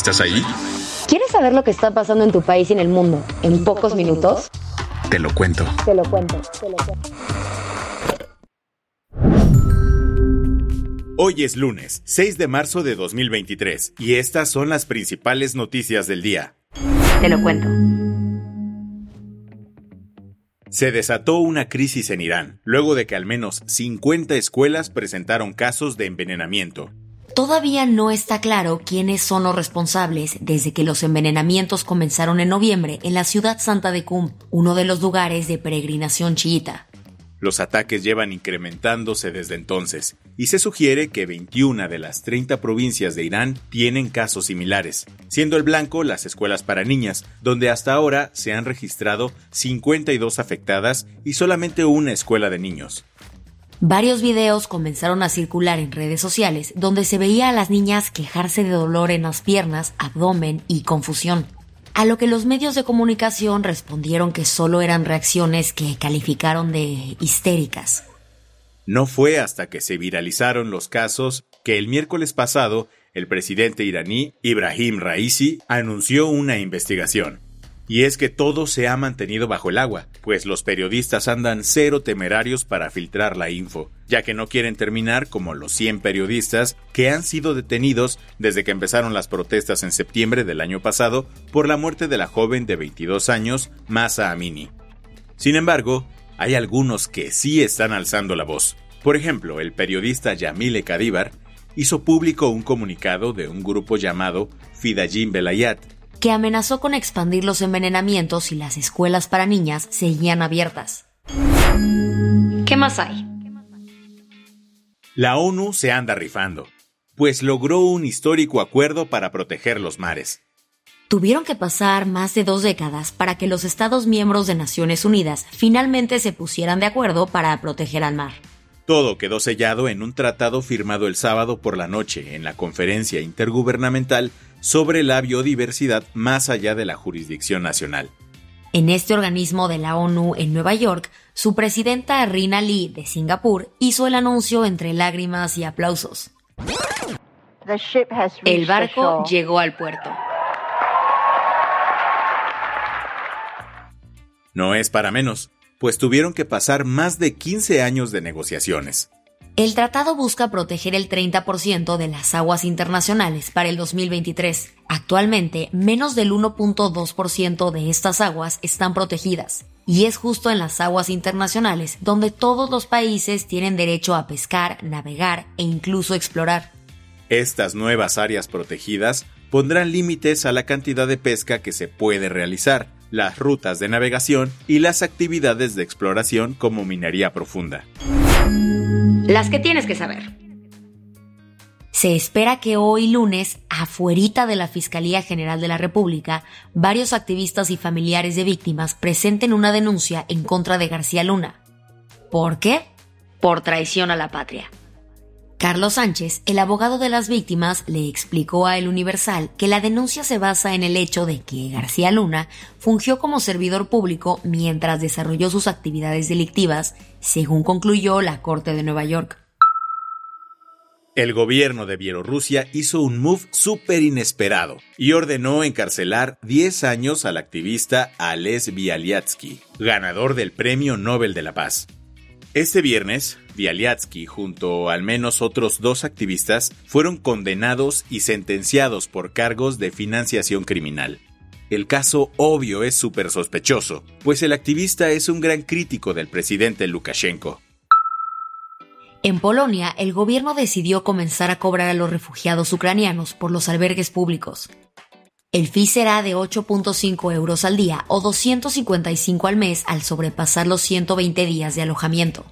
¿Estás ahí? ¿Quieres saber lo que está pasando en tu país y en el mundo en pocos minutos? Te lo cuento. Te lo cuento, te lo cuento. Hoy es lunes, 6 de marzo de 2023, y estas son las principales noticias del día. Te lo cuento. Se desató una crisis en Irán, luego de que al menos 50 escuelas presentaron casos de envenenamiento. Todavía no está claro quiénes son los responsables desde que los envenenamientos comenzaron en noviembre en la ciudad santa de Qum, uno de los lugares de peregrinación chiita. Los ataques llevan incrementándose desde entonces, y se sugiere que 21 de las 30 provincias de Irán tienen casos similares, siendo el blanco las escuelas para niñas, donde hasta ahora se han registrado 52 afectadas y solamente una escuela de niños. Varios videos comenzaron a circular en redes sociales donde se veía a las niñas quejarse de dolor en las piernas, abdomen y confusión. A lo que los medios de comunicación respondieron que solo eran reacciones que calificaron de histéricas. No fue hasta que se viralizaron los casos que el miércoles pasado el presidente iraní Ibrahim Raisi anunció una investigación. Y es que todo se ha mantenido bajo el agua, pues los periodistas andan cero temerarios para filtrar la info, ya que no quieren terminar como los 100 periodistas que han sido detenidos desde que empezaron las protestas en septiembre del año pasado por la muerte de la joven de 22 años, Masa Amini. Sin embargo, hay algunos que sí están alzando la voz. Por ejemplo, el periodista Yamile Kadíbar hizo público un comunicado de un grupo llamado Fidayim Belayat, que amenazó con expandir los envenenamientos si las escuelas para niñas seguían abiertas. ¿Qué más hay? La ONU se anda rifando, pues logró un histórico acuerdo para proteger los mares. Tuvieron que pasar más de dos décadas para que los Estados miembros de Naciones Unidas finalmente se pusieran de acuerdo para proteger al mar. Todo quedó sellado en un tratado firmado el sábado por la noche en la conferencia intergubernamental sobre la biodiversidad más allá de la jurisdicción nacional. En este organismo de la ONU en Nueva York, su presidenta Rina Lee de Singapur hizo el anuncio entre lágrimas y aplausos. El barco llegó al puerto. No es para menos, pues tuvieron que pasar más de 15 años de negociaciones. El tratado busca proteger el 30% de las aguas internacionales para el 2023. Actualmente, menos del 1.2% de estas aguas están protegidas. Y es justo en las aguas internacionales donde todos los países tienen derecho a pescar, navegar e incluso explorar. Estas nuevas áreas protegidas pondrán límites a la cantidad de pesca que se puede realizar, las rutas de navegación y las actividades de exploración como minería profunda. Las que tienes que saber. Se espera que hoy lunes, afuerita de la Fiscalía General de la República, varios activistas y familiares de víctimas presenten una denuncia en contra de García Luna. ¿Por qué? Por traición a la patria. Carlos Sánchez, el abogado de las víctimas, le explicó a El Universal que la denuncia se basa en el hecho de que García Luna fungió como servidor público mientras desarrolló sus actividades delictivas, según concluyó la Corte de Nueva York. El gobierno de Bielorrusia hizo un move súper inesperado y ordenó encarcelar 10 años al activista Ales Bialyatsky, ganador del Premio Nobel de la Paz. Este viernes, Bialyatsky, junto al menos otros dos activistas, fueron condenados y sentenciados por cargos de financiación criminal. El caso obvio es súper sospechoso, pues el activista es un gran crítico del presidente Lukashenko. En Polonia, el gobierno decidió comenzar a cobrar a los refugiados ucranianos por los albergues públicos. El fee será de 8.5 euros al día o 255 al mes al sobrepasar los 120 días de alojamiento.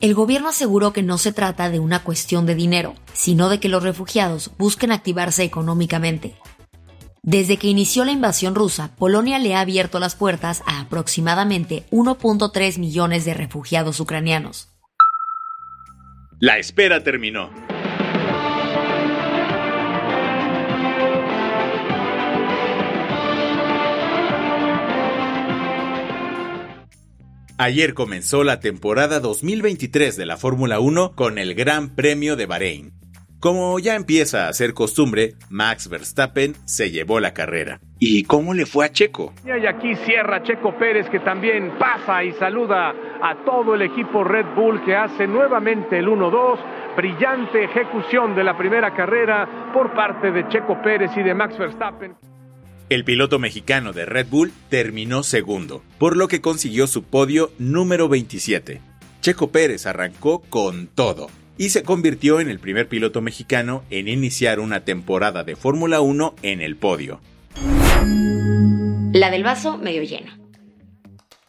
El gobierno aseguró que no se trata de una cuestión de dinero, sino de que los refugiados busquen activarse económicamente. Desde que inició la invasión rusa, Polonia le ha abierto las puertas a aproximadamente 1.3 millones de refugiados ucranianos. La espera terminó. Ayer comenzó la temporada 2023 de la Fórmula 1 con el Gran Premio de Bahrein. Como ya empieza a ser costumbre, Max Verstappen se llevó la carrera. ¿Y cómo le fue a Checo? Y aquí cierra Checo Pérez que también pasa y saluda a todo el equipo Red Bull que hace nuevamente el 1-2. Brillante ejecución de la primera carrera por parte de Checo Pérez y de Max Verstappen. El piloto mexicano de Red Bull terminó segundo, por lo que consiguió su podio número 27. Checo Pérez arrancó con todo y se convirtió en el primer piloto mexicano en iniciar una temporada de Fórmula 1 en el podio. La del vaso medio lleno.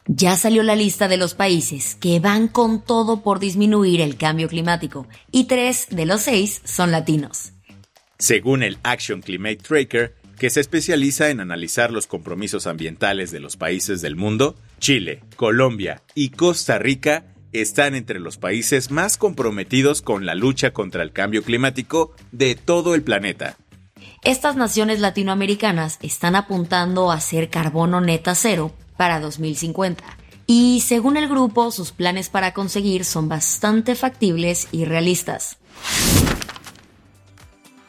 Ya salió la lista de los países que van con todo por disminuir el cambio climático y tres de los seis son latinos. Según el Action Climate Tracker, que se especializa en analizar los compromisos ambientales de los países del mundo, Chile, Colombia y Costa Rica están entre los países más comprometidos con la lucha contra el cambio climático de todo el planeta. Estas naciones latinoamericanas están apuntando a ser carbono neta cero para 2050. Y según el grupo, sus planes para conseguir son bastante factibles y realistas.